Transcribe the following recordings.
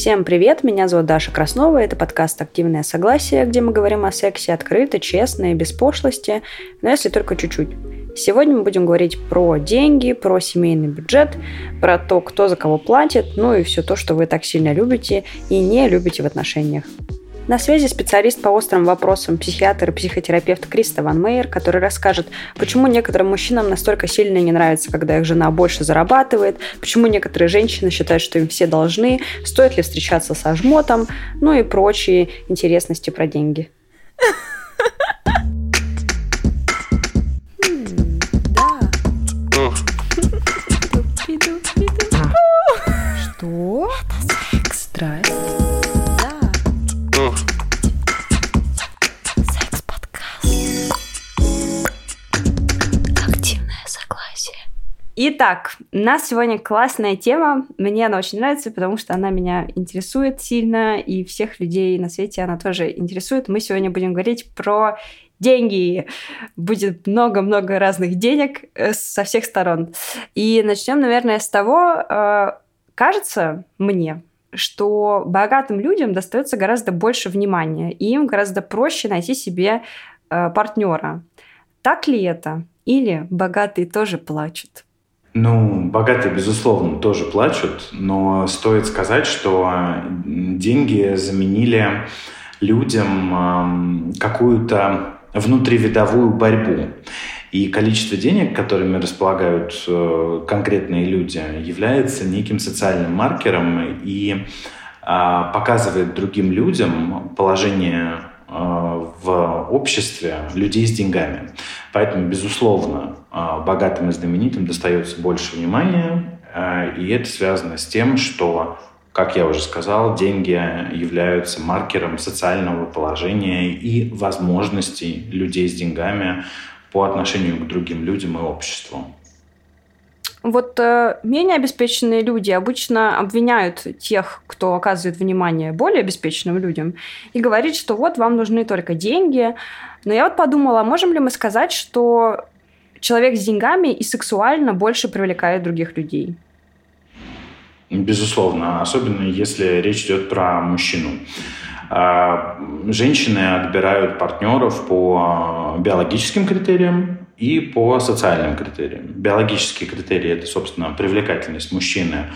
Всем привет, меня зовут Даша Краснова, это подкаст «Активное согласие», где мы говорим о сексе открыто, честно и без пошлости, но если только чуть-чуть. Сегодня мы будем говорить про деньги, про семейный бюджет, про то, кто за кого платит, ну и все то, что вы так сильно любите и не любите в отношениях. На связи специалист по острым вопросам, психиатр и психотерапевт Криста Ван Мейер, который расскажет, почему некоторым мужчинам настолько сильно не нравится, когда их жена больше зарабатывает, почему некоторые женщины считают, что им все должны, стоит ли встречаться со жмотом, ну и прочие интересности про деньги. Что? Итак, у нас сегодня классная тема. Мне она очень нравится, потому что она меня интересует сильно, и всех людей на свете она тоже интересует. Мы сегодня будем говорить про деньги. Будет много-много разных денег э, со всех сторон. И начнем, наверное, с того, э, кажется мне, что богатым людям достается гораздо больше внимания, и им гораздо проще найти себе э, партнера. Так ли это? Или богатые тоже плачут? Ну, богатые, безусловно, тоже плачут, но стоит сказать, что деньги заменили людям какую-то внутривидовую борьбу. И количество денег, которыми располагают э, конкретные люди, является неким социальным маркером и а, показывает другим людям положение Э, в обществе людей с деньгами. Поэтому, безусловно, э, богатым и знаменитым достается больше внимания, э, и это связано с тем, что, как я уже сказал, деньги являются маркером социального положения и возможностей людей с деньгами по отношению к другим людям и обществу. Вот э, менее обеспеченные люди обычно обвиняют тех, кто оказывает внимание более обеспеченным людям, и говорит, что вот вам нужны только деньги. Но я вот подумала, можем ли мы сказать, что человек с деньгами и сексуально больше привлекает других людей? Безусловно, особенно если речь идет про мужчину. А, женщины отбирают партнеров по биологическим критериям, и по социальным критериям. Биологические критерии – это, собственно, привлекательность мужчины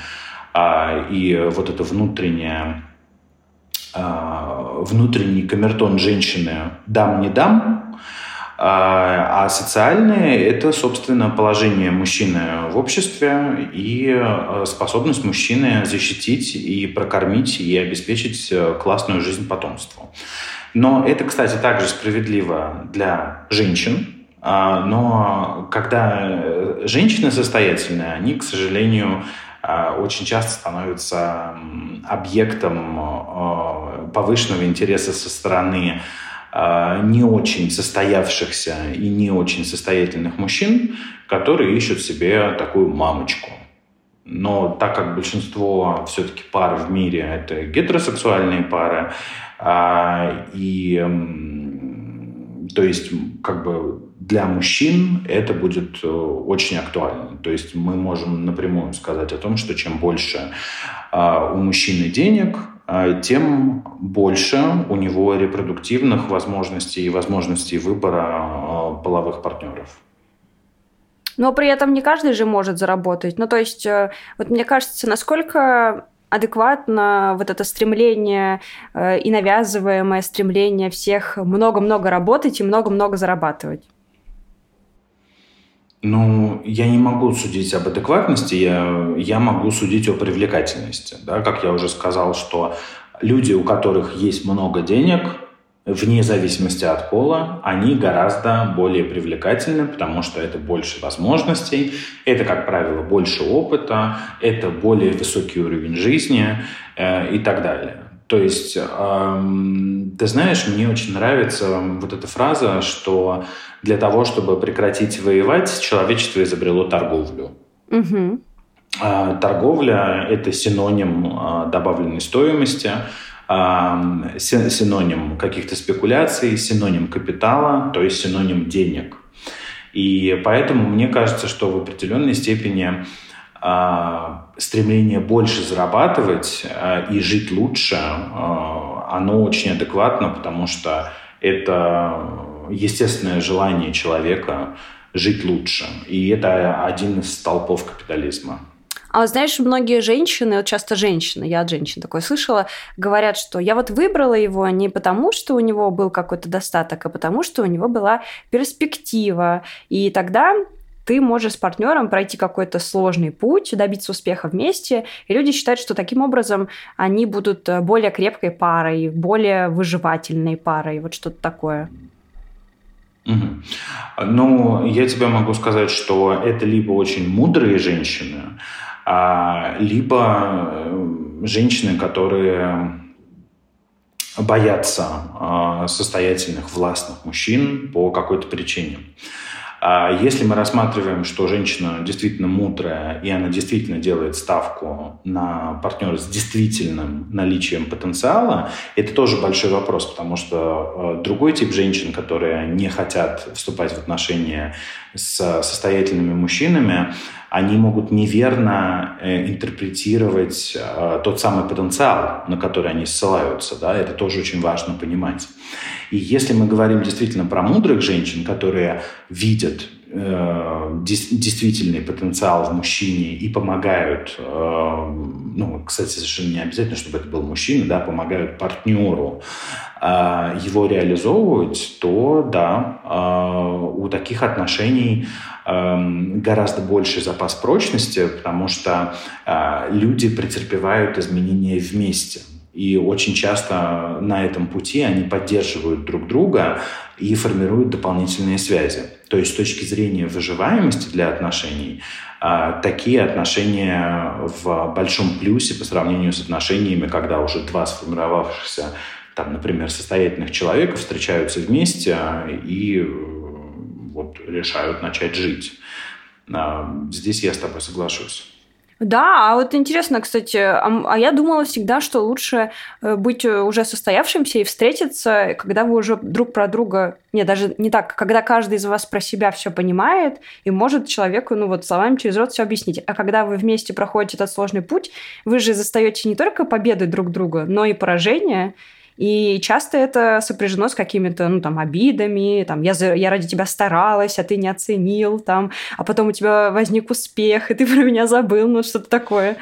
а, и вот это внутреннее а, внутренний камертон женщины «дам-не дам», а, а социальные – это, собственно, положение мужчины в обществе и а, способность мужчины защитить и прокормить и обеспечить э, классную жизнь потомству. Но это, кстати, также справедливо для женщин, но когда женщины состоятельные, они, к сожалению, а, очень часто становятся объектом а, повышенного интереса со стороны не очень состоявшихся и не очень состоятельных мужчин, которые ищут себе такую мамочку. Но так как большинство все-таки пар в мире это гетеросексуальные пары, и то есть как бы для мужчин это будет э, очень актуально. То есть мы можем напрямую сказать о том, что чем больше а, у мужчины денег, а, тем больше у него репродуктивных возможностей и возможностей выбора а, половых партнеров. Но при этом не каждый же может заработать. Ну, то есть, э, вот мне кажется, насколько адекватно вот это стремление э, и навязываемое стремление всех много-много работать и много-много зарабатывать? Ну, я не могу судить об адекватности, я, я могу судить о привлекательности. Да? Как я уже сказал, что люди, у которых есть много денег, вне зависимости от пола, они гораздо более привлекательны, потому что это больше возможностей, это, как правило, больше опыта, это более высокий уровень жизни э, и так далее. То есть, эм, ты знаешь, мне очень нравится вот эта фраза, что для того, чтобы прекратить воевать, человечество изобрело торговлю. Угу. Э, торговля – это синоним э, добавленной стоимости, э, синоним каких-то спекуляций, синоним капитала, то есть синоним денег. И поэтому мне кажется, что в определенной степени стремление больше зарабатывать и жить лучше, оно очень адекватно, потому что это естественное желание человека жить лучше. И это один из столпов капитализма. А знаешь, многие женщины, вот часто женщины, я от женщин такое слышала, говорят, что я вот выбрала его не потому, что у него был какой-то достаток, а потому, что у него была перспектива. И тогда ты можешь с партнером пройти какой-то сложный путь, добиться успеха вместе, и люди считают, что таким образом они будут более крепкой парой, более выживательной парой, вот что-то такое. Угу. Ну, я тебе могу сказать, что это либо очень мудрые женщины, а, либо э, женщины, которые боятся а, состоятельных властных мужчин по какой-то причине. А если мы рассматриваем, что женщина действительно мудрая, и она действительно делает ставку на партнера с действительным наличием потенциала, это тоже большой вопрос, потому что э, другой тип женщин, которые не хотят вступать в отношения с состоятельными мужчинами, они могут неверно э, интерпретировать э, тот самый потенциал, на который они ссылаются. Да? Это тоже очень важно понимать. И если мы говорим действительно про мудрых женщин, которые видят действительный потенциал в мужчине и помогают, э, ну, кстати, совершенно не обязательно, чтобы это был мужчина, да, помогают партнеру э, его реализовывать, то да, э, у таких отношений э, гораздо больше запас прочности, потому что э, люди претерпевают изменения вместе. И очень часто на этом пути они поддерживают друг друга и формируют дополнительные связи. То есть с точки зрения выживаемости для отношений, а, такие отношения в большом плюсе по сравнению с отношениями, когда уже два сформировавшихся, там, например, состоятельных человека встречаются вместе и э, вот, решают начать жить. А, здесь я с тобой соглашусь. Да, а вот интересно, кстати, а, а я думала всегда, что лучше э, быть э, уже состоявшимся и встретиться, когда вы уже друг про друга, не, даже не так, когда каждый из вас про себя все понимает и может человеку, ну вот словами через рот все объяснить. А когда вы вместе проходите этот сложный путь, вы же застаете не только победы друг друга, но и поражения. И часто это сопряжено с какими-то, ну, там, обидами, там, я, за, я ради тебя старалась, а ты не оценил, там, а потом у тебя возник успех, и ты про меня забыл, ну, что-то такое.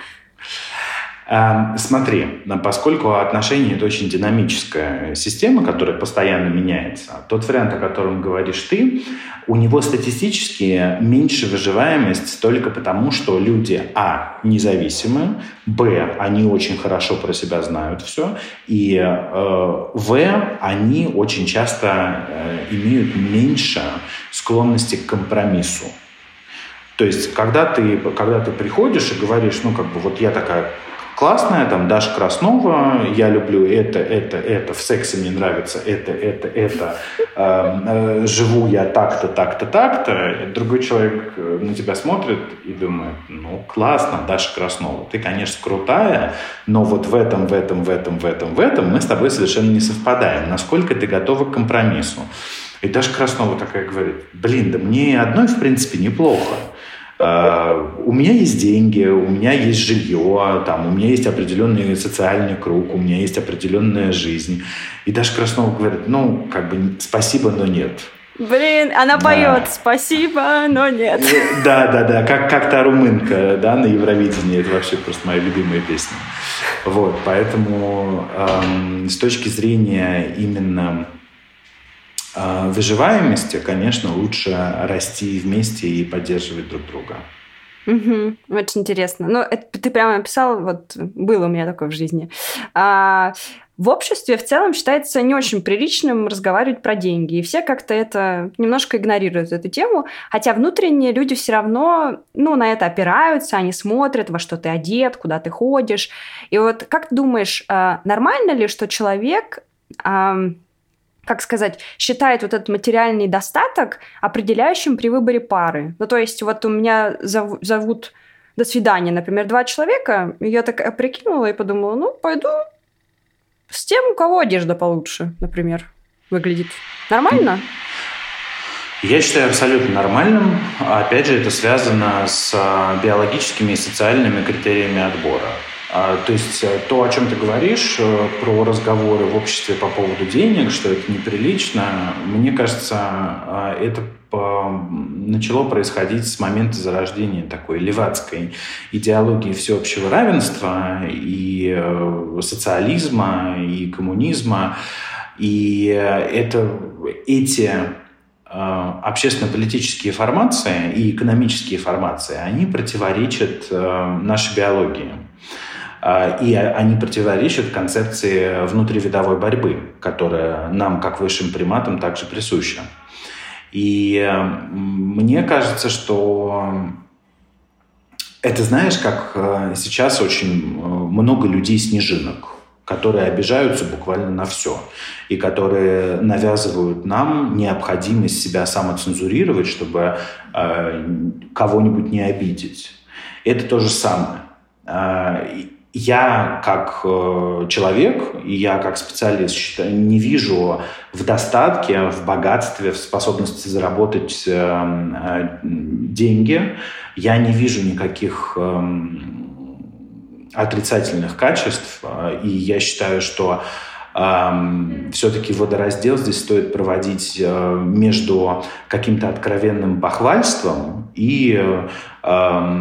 Эм, смотри, поскольку отношения – это очень динамическая система, которая постоянно меняется, тот вариант, о котором говоришь ты, у него статистически меньше выживаемость только потому, что люди, а, независимы, б, они очень хорошо про себя знают все, и, э, в, они очень часто э, имеют меньше склонности к компромиссу. То есть, когда ты, когда ты приходишь и говоришь, ну, как бы, вот я такая классная, там, Даша Краснова, я люблю это, это, это, в сексе мне нравится это, это, это, эм, э, живу я так-то, так-то, так-то, другой человек э, на тебя смотрит и думает, ну, классно, Даша Краснова, ты, конечно, крутая, но вот в этом, в этом, в этом, в этом, в этом мы с тобой совершенно не совпадаем. Насколько ты готова к компромиссу? И Даша Краснова такая говорит, блин, да мне одной, в принципе, неплохо. Э, у меня есть деньги, у меня есть жилье, там, у меня есть определенный социальный круг, у меня есть определенная жизнь. И Даша Краснова говорит, ну, как бы, спасибо, но нет. Блин, она поет «Спасибо, но нет». Э, да, да, да, как, как та румынка, да, на Евровидении. Это вообще просто моя любимая песня. Вот, поэтому эм, с точки зрения именно выживаемости, конечно, лучше расти вместе и поддерживать друг друга. Угу, очень интересно. Ну, это ты прямо описал, вот было у меня такое в жизни. А, в обществе в целом считается не очень приличным разговаривать про деньги, и все как-то это немножко игнорируют эту тему, хотя внутренние люди все равно, ну, на это опираются, они смотрят, во что ты одет, куда ты ходишь. И вот как ты думаешь, а, нормально ли, что человек как сказать, считает вот этот материальный достаток определяющим при выборе пары. Ну, то есть вот у меня зов, зовут до свидания, например, два человека, и я так прикинула и подумала, ну, пойду с тем, у кого одежда получше, например, выглядит. Нормально? Я считаю абсолютно нормальным. Опять же, это связано с а, биологическими и социальными критериями отбора. А, то есть э, то, о чем ты говоришь, э, про разговоры в обществе по поводу денег, что это неприлично, мне кажется, а, это начало происходить с момента зарождения такой левацкой идеологии всеобщего равенства и э, социализма, и коммунизма. И это, эти общественно-политические формации и экономические формации, они противоречат нашей биологии. Э, и они противоречат концепции внутривидовой борьбы, которая нам, как высшим приматам, также присуща. И мне кажется, что это, знаешь, как сейчас очень много людей-снежинок которые обижаются буквально на все и которые навязывают нам необходимость себя самоцензурировать, чтобы э, кого-нибудь не обидеть. Это то же самое. Э, я как э, человек и я как специалист считаю, не вижу в достатке, в богатстве, в способности заработать э, э, деньги, я не вижу никаких эм, отрицательных качеств. А, и я считаю, что э, все-таки водораздел здесь стоит проводить э, между каким-то откровенным бахвальством и э,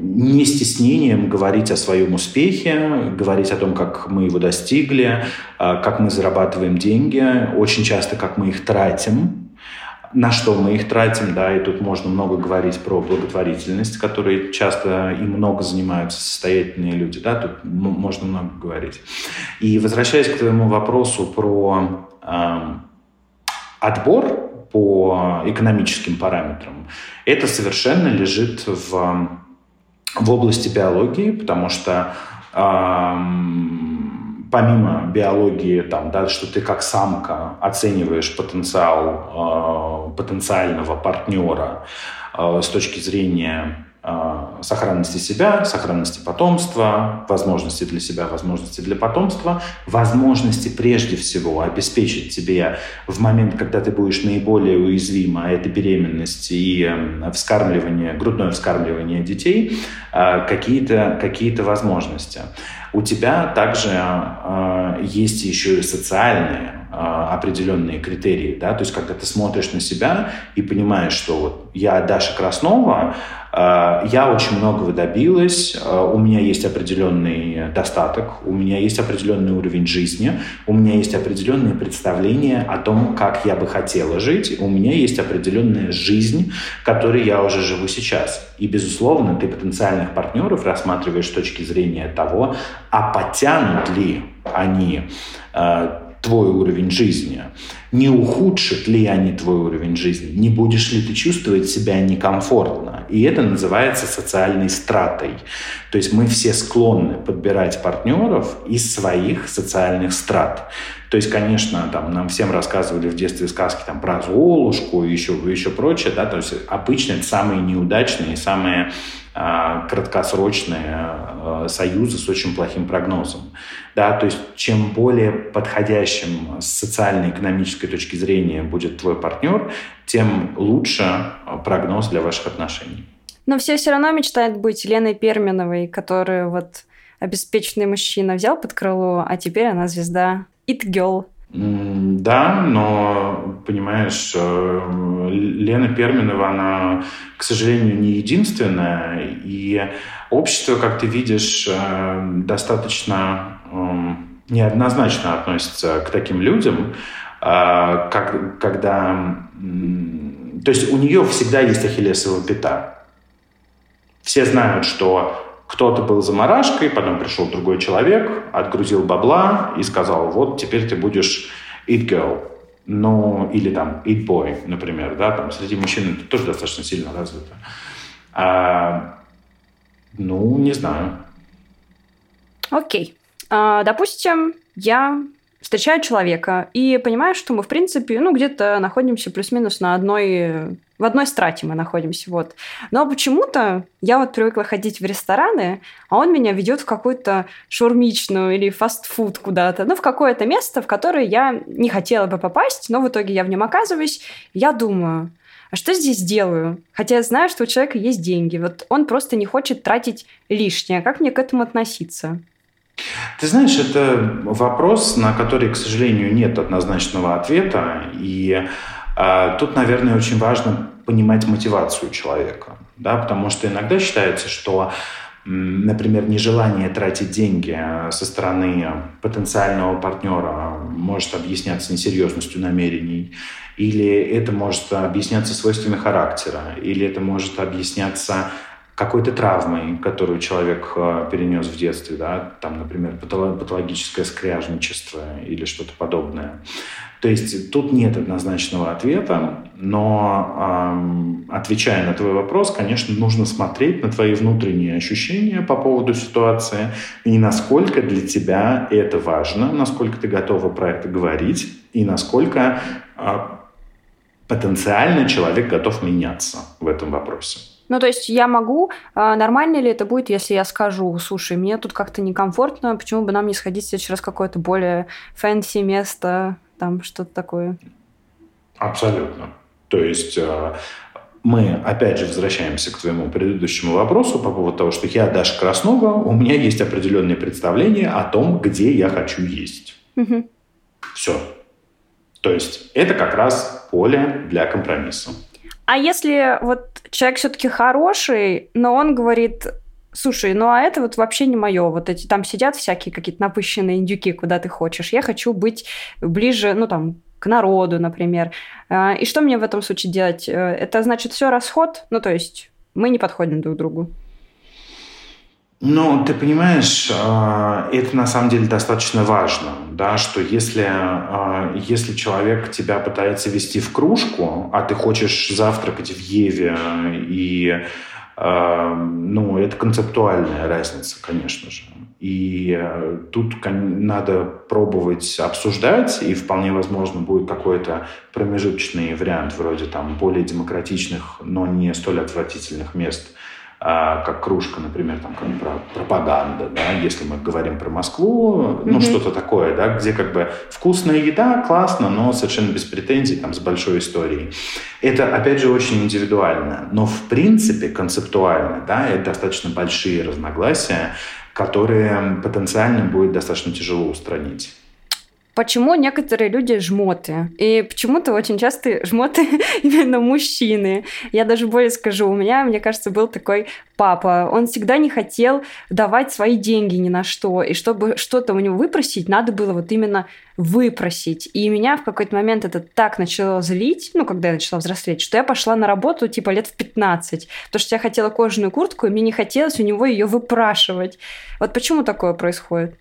не стеснением говорить о своем успехе, говорить о том, как мы его достигли, как мы зарабатываем деньги, очень часто как мы их тратим, на что мы их тратим, да, и тут можно много говорить про благотворительность, которой часто и много занимаются состоятельные люди, да, тут можно много говорить. И возвращаясь к твоему вопросу про э, отбор по экономическим параметрам, это совершенно лежит в, в области биологии, потому что э, помимо биологии, там, да, что ты как самка оцениваешь потенциал э, потенциального партнера э, с точки зрения сохранности себя, сохранности потомства, возможности для себя, возможности для потомства, возможности прежде всего обеспечить тебе в момент, когда ты будешь наиболее уязвима, это беременность и э, вскармливание, грудное вскармливание детей, э, какие-то какие возможности. У тебя также э, есть еще и социальные э, определенные критерии, да, то есть когда ты смотришь на себя и понимаешь, что вот я Даша Краснова, э, я очень многого добилась, э, у меня есть определенный достаток, у меня есть определенный уровень жизни, у меня есть определенные представления о том, как я бы хотела жить, у меня есть определенная жизнь, которой я уже живу сейчас. И, безусловно, ты потенциальных партнеров рассматриваешь с точки зрения того, а потянут ли они твой уровень жизни, не ухудшат ли они твой уровень жизни, не будешь ли ты чувствовать себя некомфортно. И это называется социальной стратой. То есть мы все склонны подбирать партнеров из своих социальных страт. То есть, конечно, там нам всем рассказывали в детстве сказки там, про Золушку и еще, еще прочее, да, то есть обычно это самые неудачные, самые а, краткосрочные а, союзы с очень плохим прогнозом. Да, то есть чем более подходящим с социально-экономической точки зрения будет твой партнер, тем лучше а, прогноз для ваших отношений. Но все все равно мечтают быть Леной Перминовой, которую вот обеспеченный мужчина взял под крыло, а теперь она звезда It Girl. Да, но, понимаешь, э, Лена Перминова, она, к сожалению, не единственная. И общество, как ты видишь, э, достаточно эм, неоднозначно относится к таким людям, э, как, когда... То есть у нее всегда есть ахиллесова пята. Все знают, что кто-то был заморашкой, потом пришел другой человек, отгрузил бабла и сказал, вот теперь ты будешь it girl. Ну, или там it boy, например, да, там среди мужчин это тоже достаточно сильно развито. А, ну, не знаю. Окей. А, допустим, я встречаю человека и понимаю, что мы, в принципе, ну, где-то находимся плюс-минус на одной в одной страте мы находимся, вот. Но почему-то я вот привыкла ходить в рестораны, а он меня ведет в какую-то шурмичную или фастфуд куда-то, ну, в какое-то место, в которое я не хотела бы попасть, но в итоге я в нем оказываюсь. Я думаю, а что здесь делаю? Хотя я знаю, что у человека есть деньги. Вот он просто не хочет тратить лишнее. Как мне к этому относиться? Ты знаешь, это вопрос, на который, к сожалению, нет однозначного ответа. И тут, наверное, очень важно понимать мотивацию человека. Да? Потому что иногда считается, что например, нежелание тратить деньги со стороны потенциального партнера может объясняться несерьезностью намерений, или это может объясняться свойствами характера, или это может объясняться какой-то травмой, которую человек э, перенес в детстве, да, там, например, патологическое скряжничество или что-то подобное. То есть тут нет однозначного ответа, но эм, отвечая на твой вопрос, конечно, нужно смотреть на твои внутренние ощущения по поводу ситуации и насколько для тебя это важно, насколько ты готова про это говорить и насколько э, потенциально человек готов меняться в этом вопросе. Ну, то есть я могу, а нормально ли это будет, если я скажу, слушай, мне тут как-то некомфортно, почему бы нам не сходить в следующий какое-то более fancy место, там что-то такое? Абсолютно. То есть э, мы опять же возвращаемся к твоему предыдущему вопросу по поводу того, что я Даша Краснова, у меня есть определенные представления о том, где я хочу есть. Угу. Все. То есть это как раз поле для компромисса. А если вот человек все-таки хороший, но он говорит, слушай, ну а это вот вообще не мое. Вот эти там сидят всякие какие-то напыщенные индюки, куда ты хочешь. Я хочу быть ближе, ну там, к народу, например. А, и что мне в этом случае делать? Э, это значит все расход? Ну, то есть мы не подходим друг к другу. Ну, ты понимаешь, а, это на самом деле достаточно важно, да, что если, а, если человек тебя пытается вести в кружку, а ты хочешь завтракать в Еве, и, ну, это концептуальная разница, конечно же. И тут надо пробовать обсуждать, и вполне возможно будет какой-то промежуточный вариант, вроде там более демократичных, но не столь отвратительных мест – как кружка, например, там, как пропаганда, да, если мы говорим про Москву, ну, mm-hmm. что-то такое, да, где как бы вкусная еда, классно, но совершенно без претензий, там, с большой историей. Это, опять же, очень индивидуально, но, в принципе, концептуально, да, это достаточно большие разногласия, которые потенциально будет достаточно тяжело устранить почему некоторые люди жмоты. И почему-то очень часто жмоты именно мужчины. Я даже более скажу, у меня, мне кажется, был такой папа. Он всегда не хотел давать свои деньги ни на что. И чтобы что-то у него выпросить, надо было вот именно выпросить. И меня в какой-то момент это так начало злить, ну, когда я начала взрослеть, что я пошла на работу типа лет в 15. Потому что я хотела кожаную куртку, и мне не хотелось у него ее выпрашивать. Вот почему такое происходит?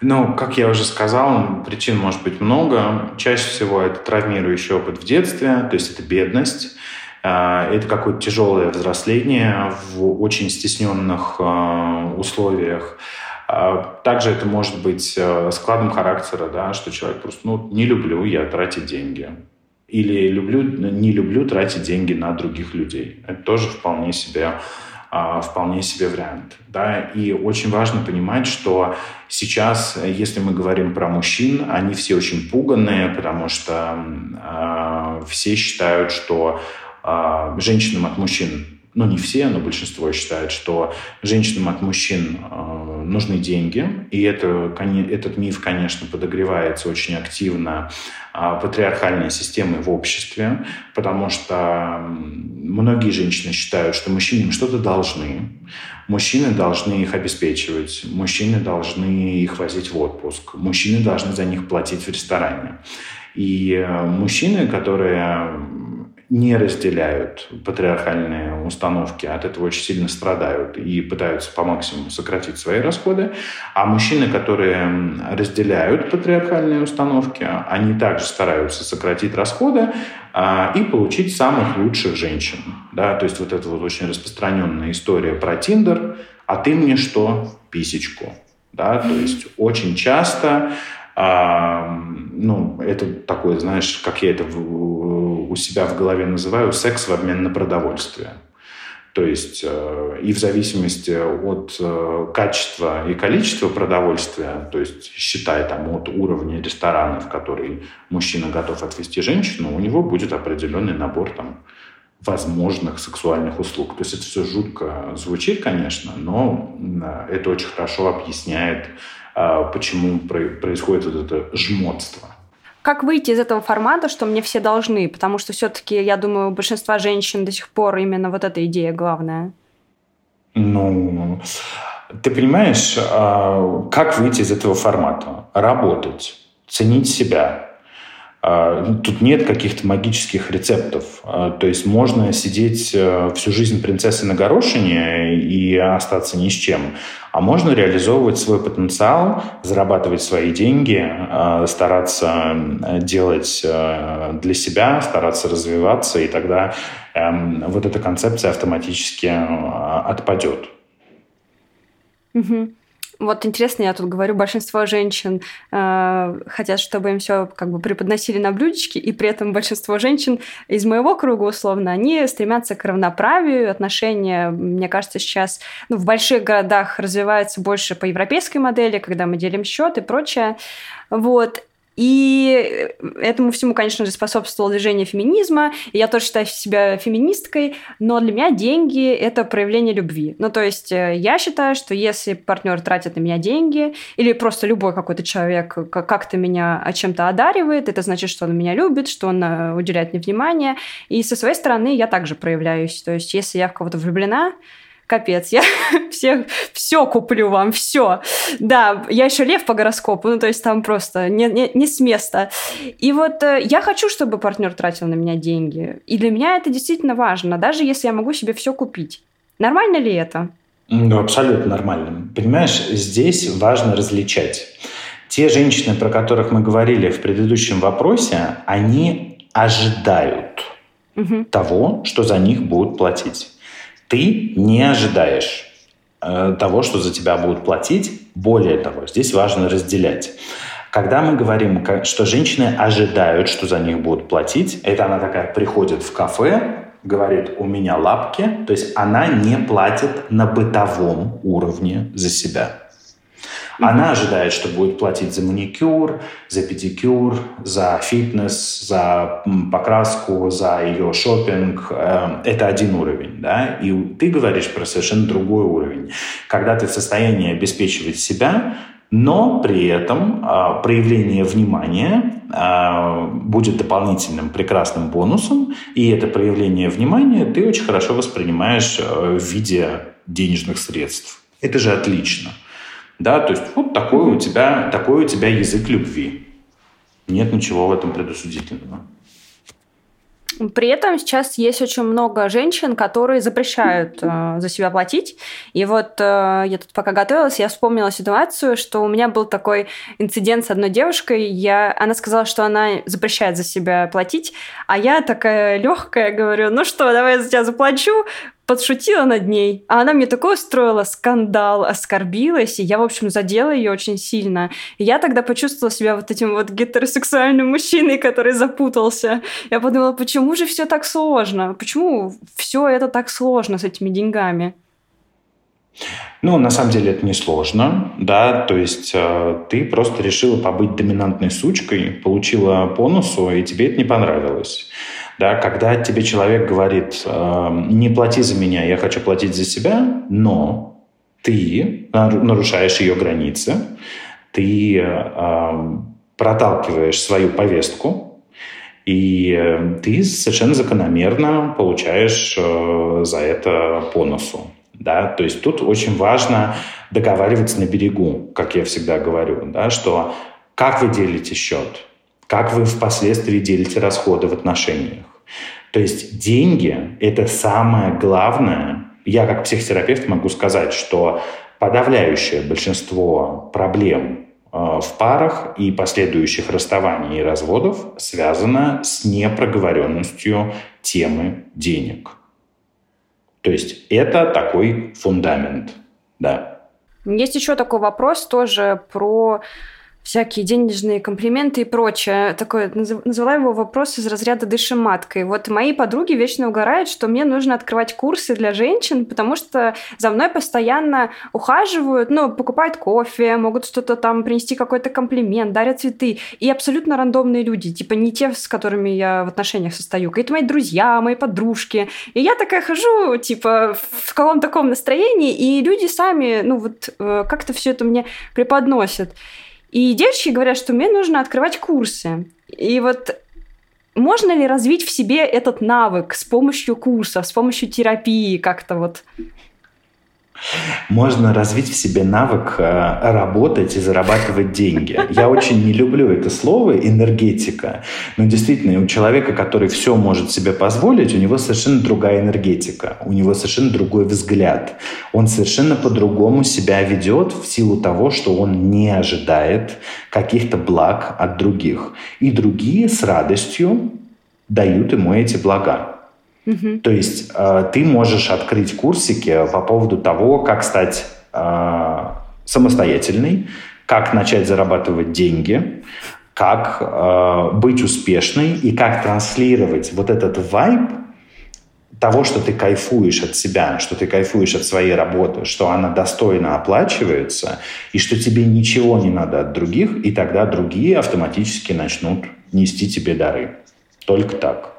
Ну, как я уже сказал, причин может быть много. Чаще всего это травмирующий опыт в детстве, то есть это бедность, а, это какое-то тяжелое взросление в очень стесненных а, условиях. А, также это может быть складом характера, да, что человек просто ну, не люблю я тратить деньги. Или люблю, не люблю тратить деньги на других людей. Это тоже вполне себе вполне себе вариант. Да? И очень важно понимать, что сейчас, если мы говорим про мужчин, они все очень пуганные, потому что э, все считают, что э, женщинам от мужчин ну не все, но большинство считают, что женщинам от мужчин э, нужны деньги, и это, этот миф, конечно, подогревается очень активно э, патриархальной системой в обществе, потому что многие женщины считают, что мужчины им что-то должны, мужчины должны их обеспечивать, мужчины должны их возить в отпуск, мужчины должны за них платить в ресторане. И э, мужчины, которые не разделяют патриархальные установки, от этого очень сильно страдают и пытаются по максимуму сократить свои расходы. А мужчины, которые разделяют патриархальные установки, они также стараются сократить расходы а, и получить самых лучших женщин. Да? То есть вот это вот очень распространенная история про Тиндер. А ты мне что? Писечку. Да? То есть очень часто а, ну, это такое, знаешь, как я это у себя в голове называю, секс в обмен на продовольствие. То есть э, и в зависимости от э, качества и количества продовольствия, то есть считай там от уровня ресторана, в который мужчина готов отвести женщину, у него будет определенный набор там возможных сексуальных услуг. То есть это все жутко звучит, конечно, но это очень хорошо объясняет, почему происходит вот это жмотство. Как выйти из этого формата, что мне все должны? Потому что все-таки, я думаю, у большинства женщин до сих пор именно вот эта идея главная. Ну, ты понимаешь, а, как выйти из этого формата? Работать, ценить себя, тут нет каких-то магических рецептов. А, то есть можно сидеть э, всю жизнь принцессой на горошине и остаться ни с чем. А можно реализовывать свой потенциал, зарабатывать свои деньги, а, стараться делать э, для себя, стараться развиваться, и тогда эм, вот эта концепция автоматически отпадет. Угу. Вот интересно, я тут говорю, большинство женщин э, хотят, чтобы им все как бы преподносили на блюдечке, и при этом большинство женщин из моего круга, условно, они стремятся к равноправию, отношения, мне кажется, сейчас ну, в больших городах развиваются больше по европейской модели, когда мы делим счет и прочее. Вот. И этому всему, конечно же, способствовало движение феминизма. Я тоже считаю себя феминисткой, но для меня деньги – это проявление любви. Ну, то есть э, я считаю, что если партнер тратит на меня деньги, или просто любой какой-то человек как-то меня чем-то одаривает, это значит, что он меня любит, что он э, уделяет мне внимание. И со своей стороны я также проявляюсь. То есть если я в кого-то влюблена, капец, я всех, все куплю вам, все. Да, я еще лев по гороскопу, ну, то есть там просто не, не, не с места. И вот э, я хочу, чтобы партнер тратил на меня деньги. И для меня это действительно важно, даже если я могу себе все купить. Нормально ли это? Ну, абсолютно нормально. Понимаешь, здесь важно различать. Те женщины, про которых мы говорили в предыдущем вопросе, они ожидают угу. того, что за них будут платить. Ты не ожидаешь э, того, что за тебя будут платить. Более того, здесь важно разделять. Когда мы говорим, что женщины ожидают, что за них будут платить, это она такая приходит в кафе, говорит, у меня лапки, то есть она не платит на бытовом уровне за себя. Она ожидает, что будет платить за маникюр, за педикюр, за фитнес, за покраску, за ее шопинг. Эм, это один уровень, да, и ты говоришь про совершенно другой уровень. Когда ты в состоянии обеспечивать себя, но при этом э, проявление внимания э, будет дополнительным прекрасным бонусом, и это проявление внимания ты очень хорошо воспринимаешь э, в виде денежных средств. Это же отлично. Да, то есть вот такой у тебя, такой у тебя язык любви. Нет ничего в этом предусудительного. При этом сейчас есть очень много женщин, которые запрещают э, за себя платить. И вот э, я тут пока готовилась, я вспомнила ситуацию, что у меня был такой инцидент с одной девушкой. Я, она сказала, что она запрещает за себя платить, а я такая легкая говорю, ну что, давай я за тебя заплачу подшутила над ней, а она мне такой устроила скандал, оскорбилась, и я, в общем, задела ее очень сильно. И я тогда почувствовала себя вот этим вот гетеросексуальным мужчиной, который запутался. Я подумала, почему же все так сложно? Почему все это так сложно с этими деньгами? Ну, на самом деле это не сложно, да, то есть э, ты просто решила побыть доминантной сучкой, получила бонусу, и тебе это не понравилось. Да, когда тебе человек говорит, э, не плати за меня, я хочу платить за себя, но ты нарушаешь ее границы, ты э, проталкиваешь свою повестку, и ты совершенно закономерно получаешь э, за это бонусу. Да? То есть тут очень важно договариваться на берегу, как я всегда говорю, да, что как вы делите счет, как вы впоследствии делите расходы в отношениях. То есть деньги – это самое главное. Я как психотерапевт могу сказать, что подавляющее большинство проблем э, в парах и последующих расставаний и разводов связано с непроговоренностью темы денег. То есть это такой фундамент, да. Есть еще такой вопрос тоже про всякие денежные комплименты и прочее. Такое, назвала его вопрос из разряда «дышим маткой». Вот мои подруги вечно угорают, что мне нужно открывать курсы для женщин, потому что за мной постоянно ухаживают, ну, покупают кофе, могут что-то там принести какой-то комплимент, дарят цветы. И абсолютно рандомные люди, типа не те, с которыми я в отношениях состою. Какие-то мои друзья, мои подружки. И я такая хожу, типа, в каком-то таком настроении, и люди сами, ну, вот э, как-то все это мне преподносят. И девочки говорят, что мне нужно открывать курсы. И вот можно ли развить в себе этот навык с помощью курсов, с помощью терапии как-то вот? Можно развить в себе навык э, работать и зарабатывать деньги. Я очень не люблю это слово энергетика, но действительно у человека, который все может себе позволить, у него совершенно другая энергетика, у него совершенно другой взгляд. Он совершенно по-другому себя ведет в силу того, что он не ожидает каких-то благ от других. И другие с радостью дают ему эти блага. Угу. То есть э, ты можешь открыть курсики по поводу того, как стать э, самостоятельной, как начать зарабатывать деньги, как э, быть успешной и как транслировать вот этот вайб того, что ты кайфуешь от себя, что ты кайфуешь от своей работы, что она достойно оплачивается, и что тебе ничего не надо от других, и тогда другие автоматически начнут нести тебе дары. Только так.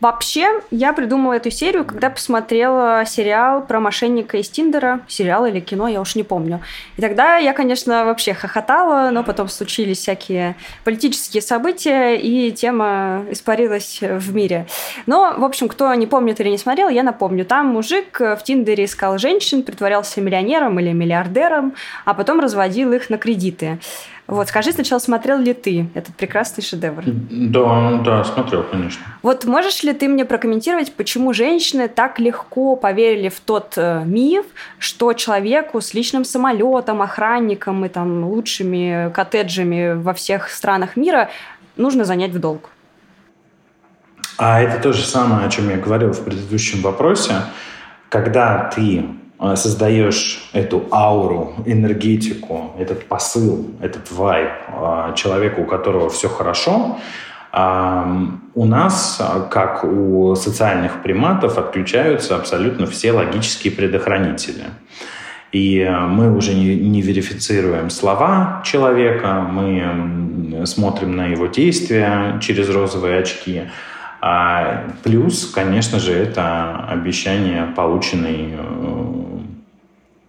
Вообще, я придумала эту серию, когда посмотрела сериал про мошенника из Тиндера, сериал или кино, я уж не помню. И тогда я, конечно, вообще хохотала, но потом случились всякие политические события, и тема испарилась в мире. Но, в общем, кто не помнит или не смотрел, я напомню. Там мужик в Тиндере искал женщин, притворялся миллионером или миллиардером, а потом разводил их на кредиты. Вот, скажи сначала, смотрел ли ты этот прекрасный шедевр? Да, да, смотрел, конечно. Вот можешь ли ты мне прокомментировать, почему женщины так легко поверили в тот э, миф, что человеку с личным самолетом, охранником и там лучшими коттеджами во всех странах мира нужно занять в долг? А это то же самое, о чем я говорил в предыдущем вопросе. Когда ты создаешь эту ауру, энергетику, этот посыл, этот вайб э, человека, у которого все хорошо, у нас, как у социальных приматов, отключаются абсолютно все логические предохранители. И мы уже не, не верифицируем слова человека, мы смотрим на его действия через розовые очки. А плюс, конечно же, это обещание полученной э,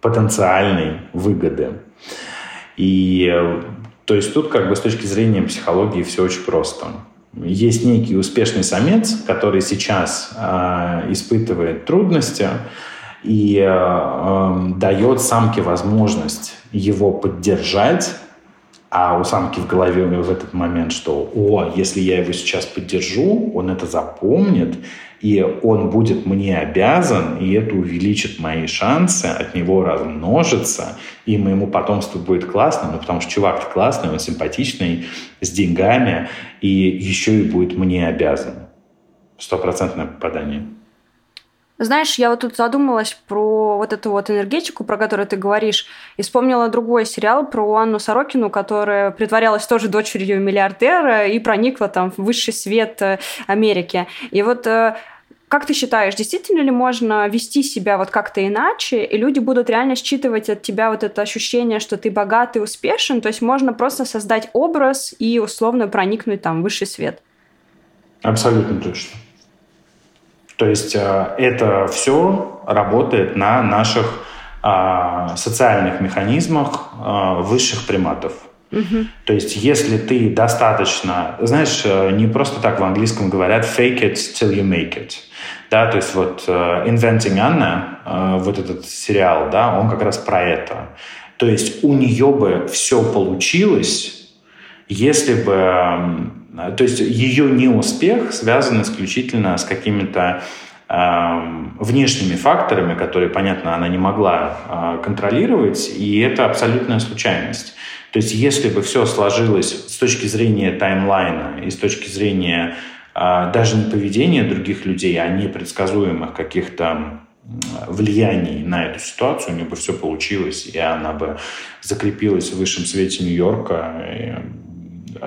потенциальной выгоды. И э, то есть тут как бы с точки зрения психологии все очень просто. Есть некий успешный самец, который сейчас э, испытывает трудности и э, э, дает самке возможность его поддержать, а у самки в голове в этот момент, что, о, если я его сейчас поддержу, он это запомнит, и он будет мне обязан, и это увеличит мои шансы от него размножиться, и моему потомству будет классно, ну, потому что чувак классный, он симпатичный, с деньгами, и еще и будет мне обязан. Стопроцентное попадание. Знаешь, я вот тут задумалась про вот эту вот энергетику, про которую ты говоришь, и вспомнила другой сериал про Анну Сорокину, которая притворялась тоже дочерью миллиардера и проникла там в высший свет э, Америки. И вот э, как ты считаешь, действительно ли можно вести себя вот как-то иначе, и люди будут реально считывать от тебя вот это ощущение, что ты богат и успешен? То есть можно просто создать образ и условно проникнуть там в высший свет? Абсолютно точно. То есть э, это все работает на наших а, социальных механизмах а, высших приматов. Угу. То есть, если ты достаточно, знаешь, э, не просто так в английском говорят fake it till you make it. Да, то есть вот Inventing Anna, вот этот сериал, да, он как раз про это. То есть у нее бы все получилось, если бы то есть ее неуспех связан исключительно с какими-то внешними факторами, которые, понятно, она не могла а, контролировать, и это абсолютная случайность. То есть если бы все сложилось с точки зрения таймлайна и с точки зрения а, даже не поведения других людей, а непредсказуемых каких-то влияний на эту ситуацию, у нее бы все получилось, и она бы закрепилась в высшем свете Нью-Йорка,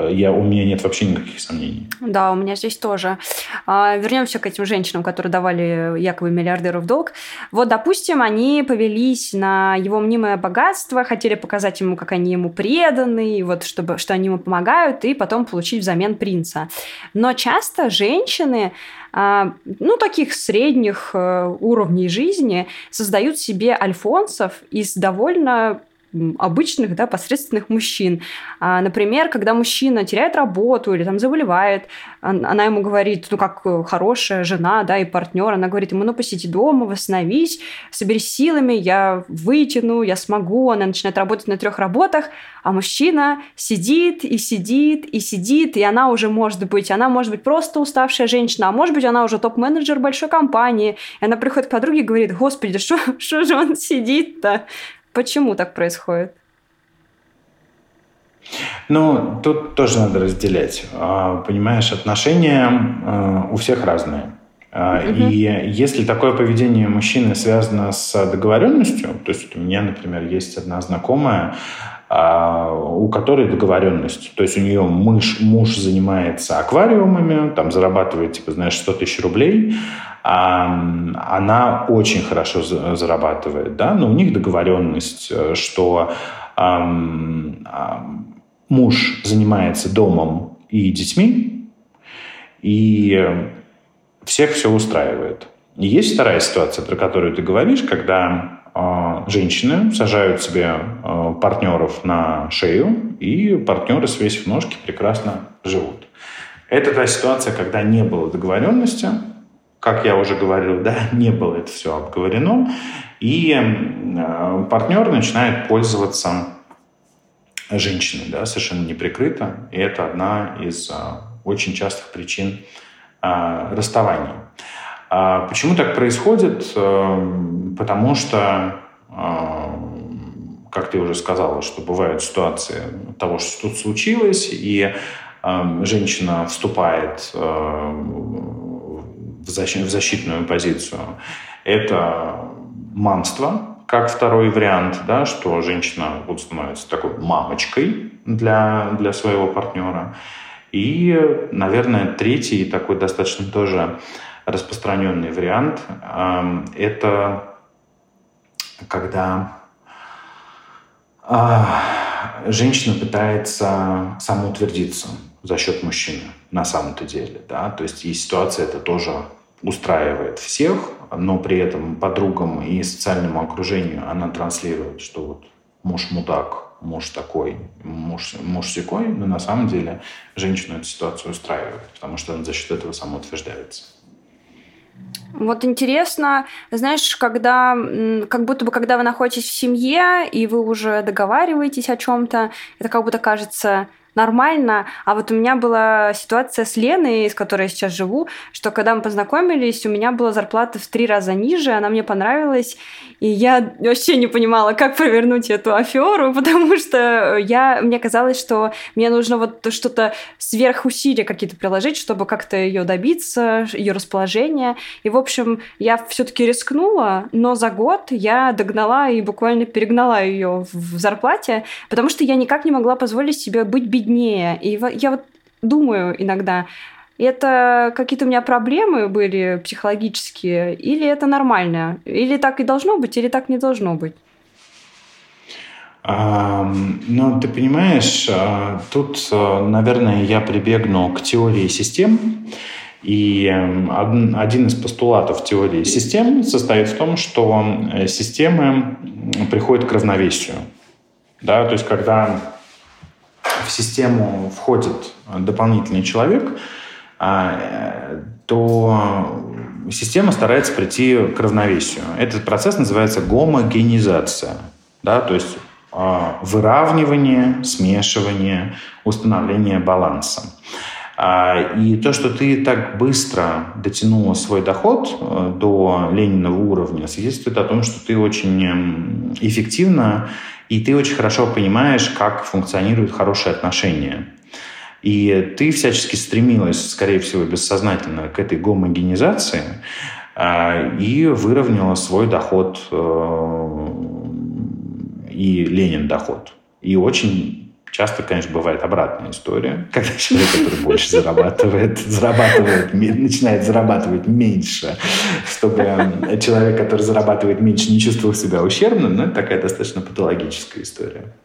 я, у меня нет вообще никаких сомнений. Да, у меня здесь тоже. А, вернемся к этим женщинам, которые давали якобы миллиардеру в долг. Вот, допустим, они повелись на его мнимое богатство, хотели показать ему, как они ему преданы, вот, чтобы, что они ему помогают, и потом получить взамен принца. Но часто женщины а, ну, таких средних э, уровней жизни создают себе альфонсов из довольно обычных, да, посредственных мужчин. А, например, когда мужчина теряет работу или там заболевает, она ему говорит, ну, как э, хорошая жена, да, и партнер, она говорит ему, ну, посиди дома, восстановись, соберись силами, я вытяну, я смогу. Она начинает работать на трех работах, а мужчина сидит и сидит и сидит, и она уже может быть, она может быть просто уставшая женщина, а может быть, она уже топ-менеджер большой компании, и она приходит к подруге и говорит, господи, что же он сидит-то? Почему так происходит? Ну, тут тоже надо разделять. А, понимаешь, отношения а, у всех разные. Uh-huh. И если такое поведение мужчины связано с договоренностью, то есть у меня, например, есть одна знакомая, у которой договоренность, то есть у нее муж, муж занимается аквариумами, там зарабатывает, типа, знаешь, 100 тысяч рублей, она очень хорошо зарабатывает, да, но у них договоренность, э, что муж занимается домом и детьми, и всех все устраивает. И есть вторая ситуация, про которую ты говоришь, когда женщины сажают себе э, партнеров на шею, и партнеры, свесив ножки, прекрасно живут. Это та ситуация, когда не было договоренности, как я уже говорил, да, не было это все обговорено, и э, партнер начинает пользоваться женщиной, да, совершенно неприкрыто, и это одна из очень частых причин расставаний. А почему так происходит? Э, потому что э, как ты уже сказала, что бывают ситуации того, что тут случилось, и э, женщина вступает э, в защитную позицию. Это мамство, как второй вариант, да, что женщина вот становится такой мамочкой для, для своего партнера. И, наверное, третий такой достаточно тоже распространенный вариант это когда э, женщина пытается самоутвердиться за счет мужчины на самом-то деле. Да? То есть и ситуация это тоже устраивает всех, но при этом подругам и социальному окружению она транслирует, что вот муж мудак, муж такой, муж, муж секой, но на самом деле женщину эту ситуацию устраивает, потому что она за счет этого самоутверждается. Вот интересно, знаешь, когда, как будто бы, когда вы находитесь в семье, и вы уже договариваетесь о чем-то, это как будто кажется нормально. А вот у меня была ситуация с Леной, с которой я сейчас живу, что когда мы познакомились, у меня была зарплата в три раза ниже, она мне понравилась, и я вообще не понимала, как провернуть эту аферу, потому что я, мне казалось, что мне нужно вот что-то сверхусилия какие-то приложить, чтобы как-то ее добиться, ее расположения. И, в общем, я все-таки рискнула, но за год я догнала и буквально перегнала ее в зарплате, потому что я никак не могла позволить себе быть беднее. И я вот думаю иногда, это какие-то у меня проблемы были психологические, или это нормально? Или так и должно быть, или так не должно быть? Ну, ты понимаешь, а, тут, а, наверное, я прибегну к теории систем. И один из постулатов теории систем состоит в том, что э, системы приходят к равновесию. Да, то есть, когда в систему входит дополнительный человек, а, то система старается прийти к равновесию. Этот процесс называется гомогенизация. Да, то есть а, выравнивание, смешивание, установление баланса. А, и то, что ты так быстро дотянула свой доход э, до Лениного уровня, свидетельствует о том, что ты очень эффективно и ты очень хорошо понимаешь, как функционируют хорошие отношения. И ты всячески стремилась, скорее всего, бессознательно к этой гомогенизации, и выровняла свой доход и Ленин доход. И очень Часто, конечно, бывает обратная история, когда человек, который больше зарабатывает, зарабатывает, начинает зарабатывать меньше, чтобы человек, который зарабатывает меньше, не чувствовал себя ущербным, но это такая достаточно патологическая история.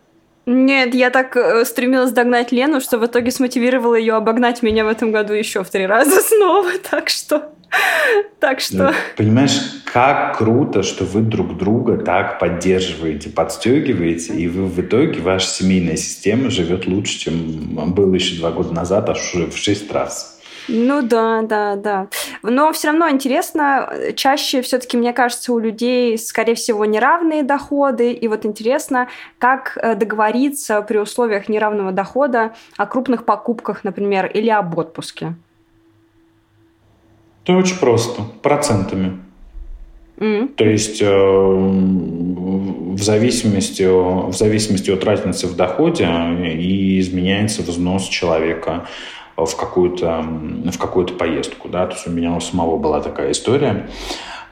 Нет, я так э, стремилась догнать Лену, что в итоге смотивировала ее обогнать меня в этом году еще в три раза снова, так что... Так что... Понимаешь, как круто, что вы друг друга так поддерживаете, подстегиваете, и вы в итоге, ваша семейная система живет лучше, чем было еще два года назад, аж уже в шесть раз. Ну да, да, да. Но все равно интересно, чаще все-таки, мне кажется, у людей, скорее всего, неравные доходы. И вот интересно, как э, договориться при условиях неравного дохода о крупных покупках, например, или об отпуске. Это очень просто. Процентами. Mm. То есть э, в, зависимости, в зависимости от разницы в доходе и изменяется взнос человека в какую-то в какую-то поездку. Да? То есть у меня у самого была такая история.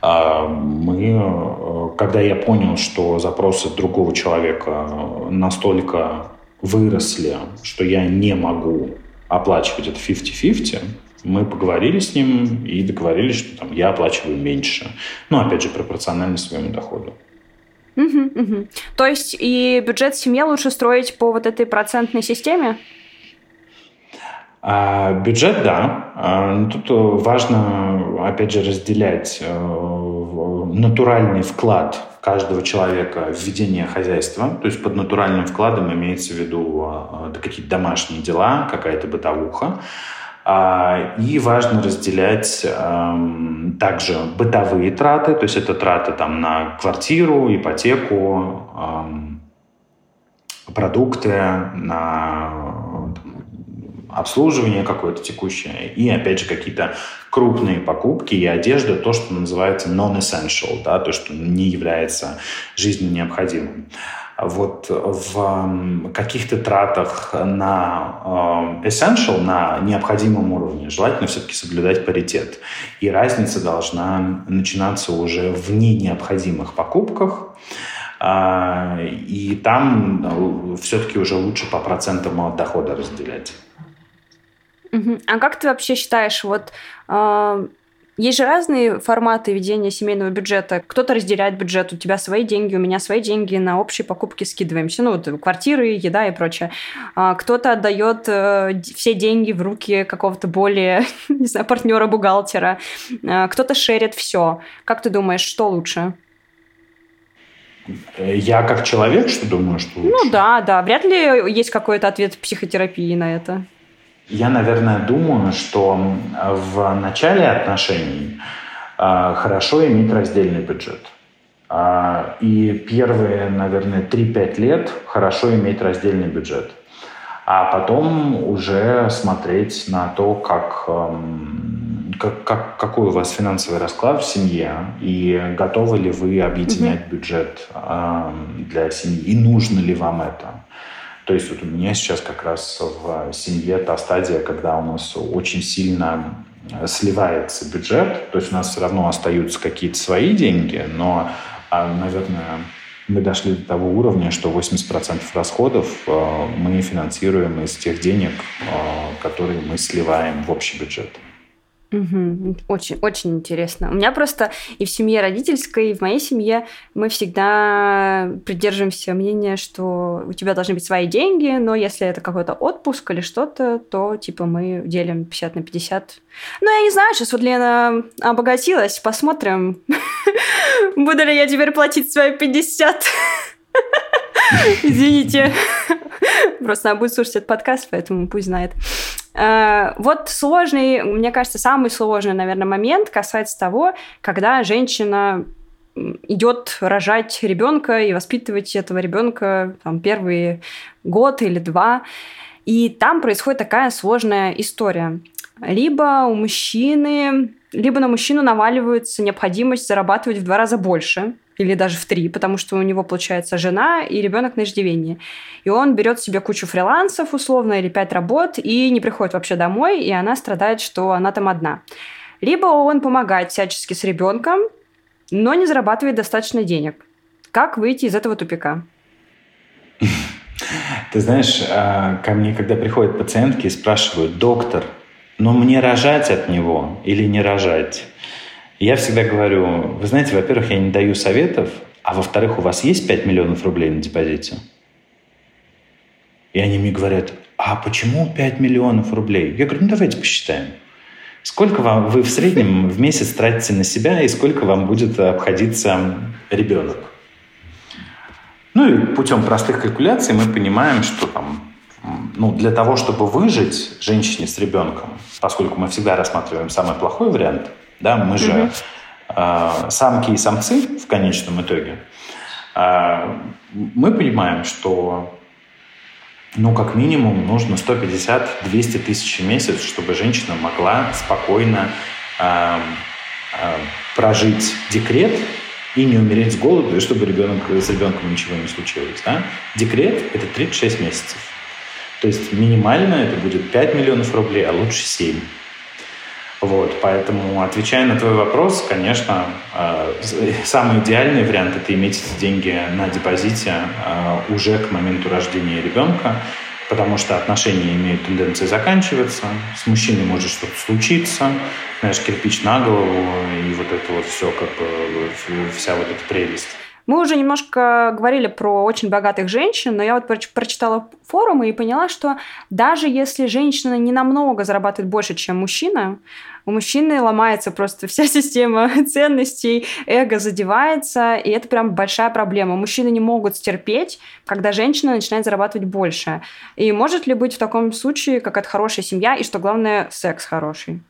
А, мы, э, когда я понял, что запросы другого человека настолько выросли, что я не могу оплачивать это 50-50, мы поговорили с ним и договорились, что там, я оплачиваю меньше. Ну, опять же, пропорционально своему доходу. Угу, угу. То есть и бюджет семьи лучше строить по вот этой процентной системе? А, бюджет, да. А, тут важно, опять же, разделять э, натуральный вклад каждого человека в ведение хозяйства. То есть под натуральным вкладом имеется в виду а, какие-то домашние дела, какая-то бытовуха. А, и важно разделять эм, также бытовые траты, то есть это траты там, на квартиру, ипотеку, эм, продукты, на обслуживание какое-то текущее, и, опять же, какие-то крупные покупки и одежда, то, что называется non-essential, да, то, что не является жизненно необходимым вот в каких-то тратах на э, essential, на необходимом уровне, желательно все-таки соблюдать паритет. И разница должна начинаться уже в необходимых покупках, а, и там э, все-таки уже лучше по процентам от дохода разделять. А как ты вообще считаешь, вот а, есть же разные форматы ведения семейного бюджета. Кто-то разделяет бюджет, у тебя свои деньги, у меня свои деньги, на общие покупки скидываемся. Ну, вот квартиры, еда и прочее. А кто-то отдает э, все деньги в руки какого-то более, не знаю, партнера-бухгалтера. А кто-то шерит все. Как ты думаешь, что лучше? Я как человек, что думаю, что лучше? Ну да, да. Вряд ли есть какой-то ответ психотерапии на это. Я, наверное, думаю, что в начале отношений а, хорошо иметь раздельный бюджет. А, и первые, наверное, 3-5 лет хорошо иметь раздельный бюджет. А потом уже смотреть на то, как, как, как, какой у вас финансовый расклад в семье, и готовы ли вы объединять mm-hmm. бюджет для семьи, и нужно ли вам это. То есть вот у меня сейчас как раз в семье та стадия, когда у нас очень сильно э, сливается бюджет, то есть у нас все равно остаются какие-то свои деньги, но, а, наверное, мы дошли до того уровня, что 80% расходов э, мы финансируем из тех денег, э, которые мы сливаем в общий бюджет. Угу. Очень, очень интересно. У меня просто и в семье родительской, и в моей семье мы всегда придерживаемся мнения, что у тебя должны быть свои деньги, но если это какой-то отпуск или что-то, то типа мы делим 50 на 50. Ну, я не знаю, сейчас вот Лена обогатилась, посмотрим, буду ли я теперь платить свои 50. Извините. Просто она будет слушать этот подкаст, поэтому пусть знает. Э, вот сложный, мне кажется, самый сложный, наверное, момент касается того, когда женщина идет рожать ребенка и воспитывать этого ребенка там, первый год или два. И там происходит такая сложная история. Либо у мужчины, либо на мужчину наваливается необходимость зарабатывать в два раза больше, или даже в три, потому что у него получается жена и ребенок на иждивении. И он берет себе кучу фрилансов условно или пять работ и не приходит вообще домой, и она страдает, что она там одна. Либо он помогает всячески с ребенком, но не зарабатывает достаточно денег. Как выйти из этого тупика? Ты знаешь, а, ко мне, когда приходят пациентки и спрашивают, доктор, но мне рожать от него или не рожать? Я всегда говорю, вы знаете, во-первых, я не даю советов, а во-вторых, у вас есть 5 миллионов рублей на депозите? И они мне говорят, а почему 5 миллионов рублей? Я говорю, ну давайте посчитаем. Сколько вам, вы в среднем в месяц тратите на себя и сколько вам будет обходиться ребенок? Ну и путем простых калькуляций мы понимаем, что там, ну, для того, чтобы выжить женщине с ребенком, поскольку мы всегда рассматриваем самый плохой вариант, да, мы же mm э, самки и самцы в конечном итоге, э, мы понимаем, что ну, как минимум, нужно 150-200 тысяч в месяц, чтобы женщина могла спокойно э, э, прожить декрет и не умереть с голоду, и чтобы ребенок, с ребенком ничего не случилось. Да? Декрет – это 36 месяцев. То есть минимально это будет 5 миллионов рублей, а лучше 7. Вот, поэтому, отвечая на твой вопрос, конечно, э, самый идеальный вариант – это иметь эти деньги на депозите э, уже к моменту рождения ребенка, потому что отношения имеют тенденцию заканчиваться, с мужчиной может что-то случиться, знаешь, кирпич на голову, и вот это вот все, как бы, вся вот эта прелесть. Мы уже немножко говорили про очень богатых женщин, но я вот прочитала форумы и поняла, что даже если женщина не намного зарабатывает больше, чем мужчина, у мужчины ломается просто вся система ценностей, эго задевается, и это прям большая проблема. Мужчины не могут стерпеть, когда женщина начинает зарабатывать больше. И может ли быть в таком случае какая-то хорошая семья, и что главное, секс хороший?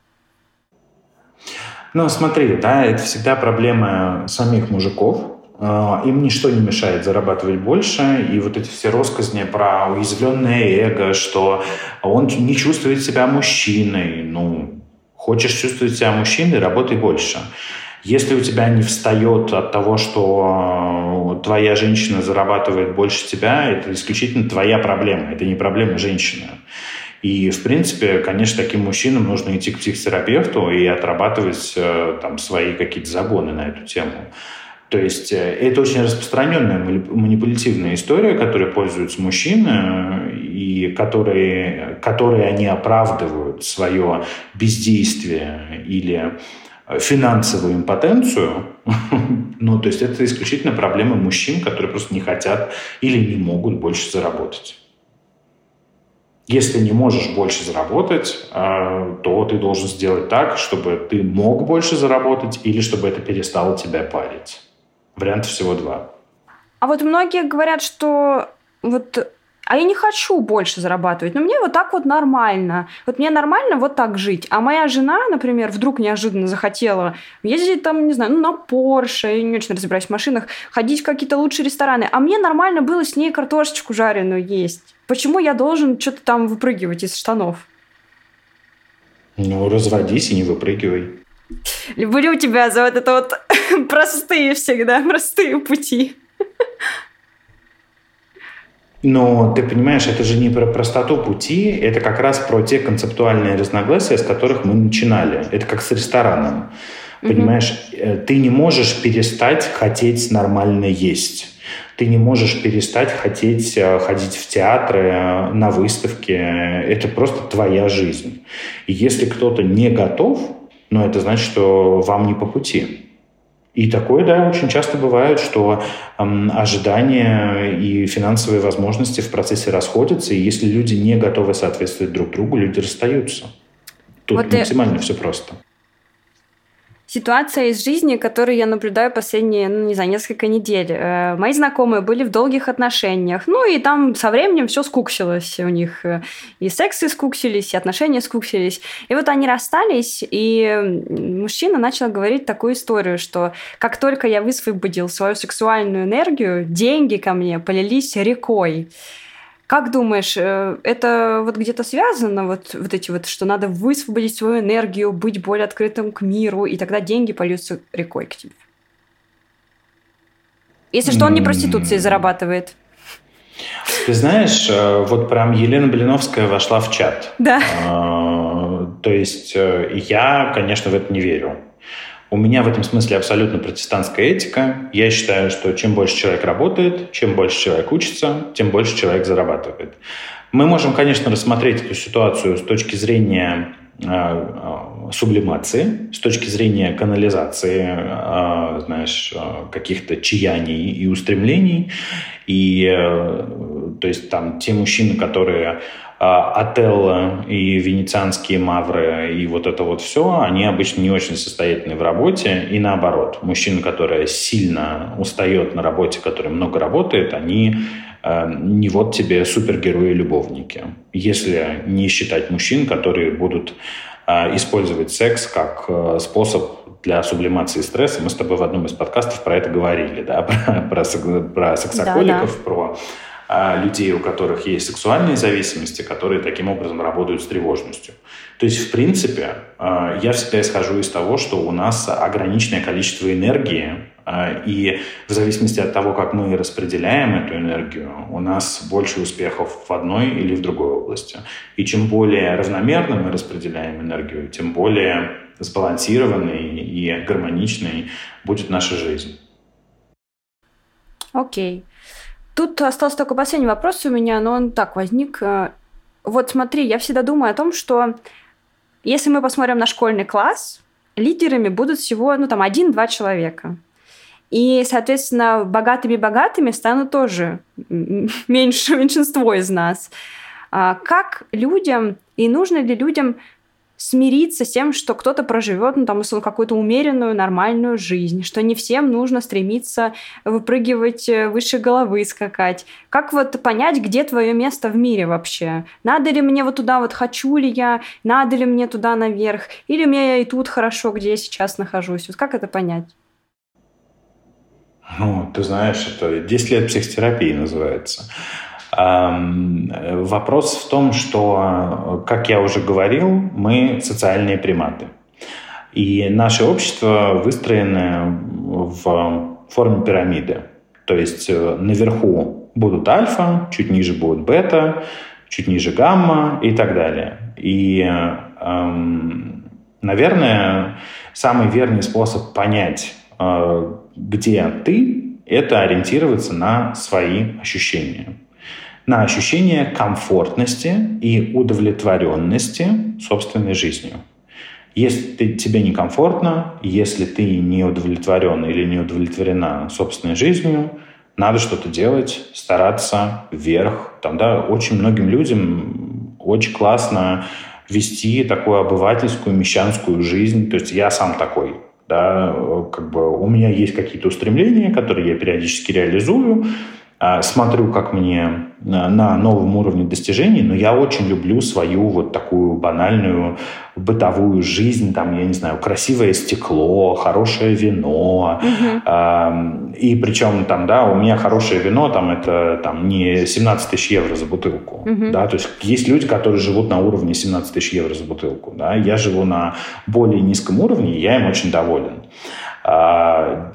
Ну, смотри, да, это всегда проблема самих мужиков, им ничто не мешает зарабатывать больше, и вот эти все россказни про уязвленное эго, что он не чувствует себя мужчиной, ну, хочешь чувствовать себя мужчиной, работай больше. Если у тебя не встает от того, что твоя женщина зарабатывает больше тебя, это исключительно твоя проблема, это не проблема женщины. И, в принципе, конечно, таким мужчинам нужно идти к психотерапевту и отрабатывать э, там свои какие-то загоны на эту тему. То есть э, это очень распространенная манипулятивная история, которой пользуются мужчины, и которые, которые они оправдывают свое бездействие или финансовую импотенцию. ну, то есть это исключительно проблема мужчин, которые просто не хотят или не могут больше заработать. Если не можешь больше заработать, э, то ты должен сделать так, чтобы ты мог больше заработать или чтобы это перестало тебя парить. Вариантов всего два. А вот многие говорят, что вот а я не хочу больше зарабатывать, но мне вот так вот нормально. Вот мне нормально вот так жить. А моя жена, например, вдруг неожиданно захотела ездить там, не знаю, ну, на Порше, я не очень разбираюсь в машинах, ходить в какие-то лучшие рестораны. А мне нормально было с ней картошечку жареную есть. Почему я должен что-то там выпрыгивать из штанов? Ну, разводись и не выпрыгивай. Люблю тебя за вот это вот простые всегда, простые пути. Но ты понимаешь, это же не про простоту пути, это как раз про те концептуальные разногласия, с которых мы начинали. Это как с рестораном. Понимаешь, mm ты не можешь перестать хотеть нормально есть. Ты не можешь перестать хотеть э, ходить в театры, э, на выставки. Это просто твоя жизнь. И если кто-то не готов, но это значит, что вам не по пути. И такое, да, очень часто бывает, что эм, ожидания и финансовые возможности в процессе расходятся, и если люди не готовы соответствовать друг другу, люди расстаются. Тут вот максимально и... все просто ситуация из жизни, которую я наблюдаю последние, ну, не знаю, несколько недель. Э, мои знакомые были в долгих отношениях, ну, и там со временем все скуксилось у них. И сексы скуксились, и отношения скуксились. И вот они расстались, и мужчина начал говорить такую историю, что как только я высвободил свою сексуальную энергию, деньги ко мне полились рекой. Как думаешь, э, это вот где-то связано, вот, вот эти вот, что надо высвободить свою энергию, быть более открытым к миру, и тогда деньги польются рекой к тебе? Если что, он не проституцией зарабатывает. Ты знаешь, э, вот прям Елена Блиновская вошла в чат. Да. А, То есть я, конечно, в это не верю. У меня в этом смысле абсолютно протестантская этика. Я считаю, что чем больше человек работает, чем больше человек учится, тем больше человек зарабатывает. Мы можем, конечно, рассмотреть эту ситуацию с точки зрения э, сублимации, с точки зрения канализации, э, знаешь, каких-то чаяний и устремлений. И, э, то есть, там, те мужчины, которые а, Отелло и венецианские мавры и вот это вот все, они обычно не очень состоятельны в работе. И наоборот, мужчина, который сильно устает на работе, который много работает, они э, не вот тебе супергерои-любовники. Если не считать мужчин, которые будут э, использовать секс как э, способ для сублимации стресса. Мы с тобой в одном из подкастов про это говорили, да, про, про, про сексоколиков, да, да. про а, людей, у которых есть сексуальные зависимости, которые таким образом работают с тревожностью. То есть, в принципе, а, я всегда исхожу из того, что у нас ограниченное количество энергии, а, и в зависимости от того, как мы распределяем эту энергию, у нас больше успехов в одной или в другой области. И чем более равномерно мы распределяем энергию, тем более сбалансированной и гармоничной будет наша жизнь. Окей. Okay. Тут остался только последний вопрос у меня, но он так возник. Э, вот смотри, я всегда думаю о том, что если мы посмотрим на школьный класс, лидерами будут всего, ну, там, один-два человека. И, соответственно, богатыми-богатыми станут тоже меньше, меньшинство из нас. А как людям и нужно ли людям смириться с тем, что кто-то проживет, ну, там, условно, какую-то умеренную, нормальную жизнь, что не всем нужно стремиться выпрыгивать э, выше головы, скакать. Как вот понять, где твое место в мире вообще? Надо ли мне вот туда вот, хочу ли я, надо ли мне туда наверх, или мне и тут хорошо, где я сейчас нахожусь? Вот как это понять? Ну, ты знаешь, это 10 лет психотерапии называется. Вопрос в том, что, как я уже говорил, мы социальные приматы. И наше общество выстроено в форме пирамиды. То есть э, наверху будут альфа, чуть ниже будут бета, чуть ниже гамма и так далее. И, эм, наверное, самый верный способ понять, э, где ты, это ориентироваться на свои ощущения на ощущение комфортности и удовлетворенности собственной жизнью. Если ты, тебе некомфортно, если ты не удовлетворен или не удовлетворена собственной жизнью, надо что-то делать, стараться вверх. Там, да, очень многим людям очень классно вести такую обывательскую, мещанскую жизнь. То есть я сам такой. Да, как бы у меня есть какие-то устремления, которые я периодически реализую, смотрю, как мне на новом уровне достижений, но я очень люблю свою вот такую банальную бытовую жизнь, там, я не знаю, красивое стекло, хорошее вино, угу. и причем там, да, у меня хорошее вино, там, это там не 17 тысяч евро за бутылку, угу. да, то есть есть люди, которые живут на уровне 17 тысяч евро за бутылку, да, я живу на более низком уровне, и я им очень доволен. А,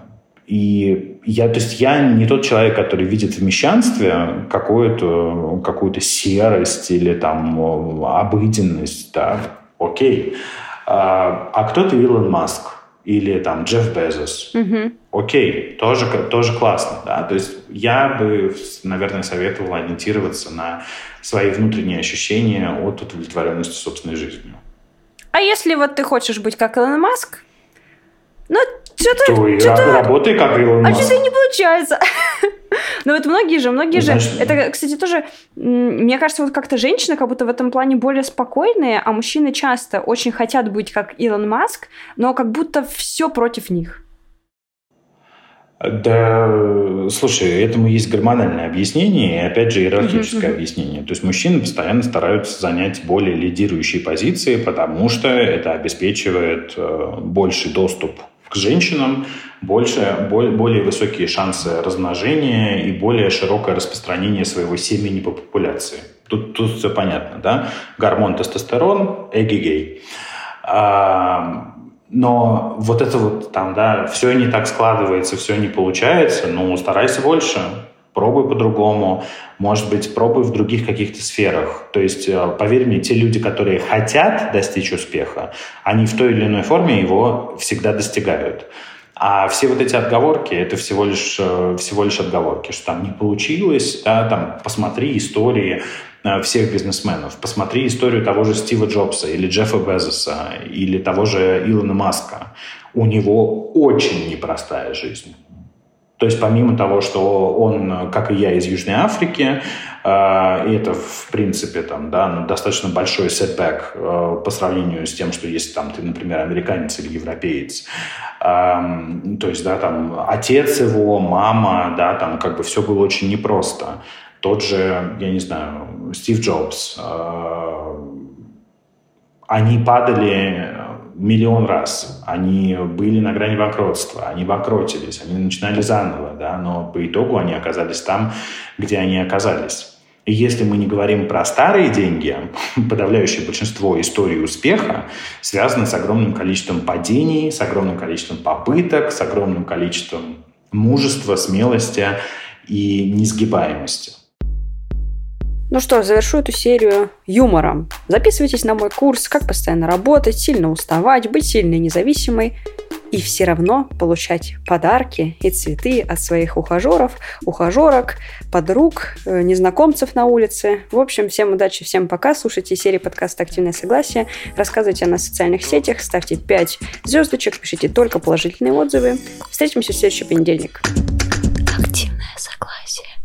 и я, то есть я не тот человек, который видит в мещанстве какую-то какую серость или там обыденность, да, окей. А, а кто-то Илон Маск или там Джефф Безос, угу. окей, тоже, тоже классно, да, то есть я бы, наверное, советовал ориентироваться на свои внутренние ощущения от удовлетворенности собственной жизнью. А если вот ты хочешь быть как Илон Маск, ну, что-то... То что работай как Илон А что-то не получается. Ну вот многие же, многие же... Это, кстати, тоже... Мне кажется, вот как-то женщины как будто в этом плане более спокойные, а мужчины часто очень хотят быть как Илон Маск, но как будто все против них. Да, слушай, этому есть гормональное объяснение и, опять же, иерархическое uh-huh, объяснение. То есть мужчины постоянно стараются занять более лидирующие позиции, потому что это обеспечивает э, больший доступ к женщинам, больше, более высокие шансы размножения и более широкое распространение своего семени по популяции. Тут, тут все понятно, да? Гормон тестостерон, эгегей. А, но вот это вот там, да, все не так складывается, все не получается, ну, старайся больше. Пробуй по-другому, может быть, пробуй в других каких-то сферах. То есть, э, поверь мне, те люди, которые хотят достичь успеха, они в той или иной форме его всегда достигают. А все вот эти отговорки, это всего лишь, э, всего лишь отговорки, что там не получилось, да, там посмотри истории э, всех бизнесменов, посмотри историю того же Стива Джобса или Джеффа Безоса или того же Илона Маска. У него очень непростая жизнь. То есть помимо того, что он, как и я, из Южной Африки, э, и это, в принципе, там, да, ну, достаточно большой setback э, по сравнению с тем, что если там ты, например, американец или европеец. Эм, то есть, да, там, отец его, мама, да, там, как бы все было очень непросто. Тот же, я не знаю, Стив Джобс. Э, они падали миллион раз. Они были на грани банкротства, они банкротились, они начинали заново, да, но по итогу они оказались там, где они оказались. И если мы не говорим про старые деньги, подавляющее большинство историй успеха связано с огромным количеством падений, с огромным количеством попыток, с огромным количеством мужества, смелости и несгибаемости. Ну что, завершу эту серию юмором. Записывайтесь на мой курс «Как постоянно работать, сильно уставать, быть сильной и независимой» и все равно получать подарки и цветы от своих ухажеров, ухажерок, подруг, э, незнакомцев на улице. В общем, всем удачи, всем пока. Слушайте серии подкаста «Активное согласие», рассказывайте на социальных сетях, ставьте 5 звездочек, пишите только положительные отзывы. Встретимся в следующий понедельник. Активное согласие.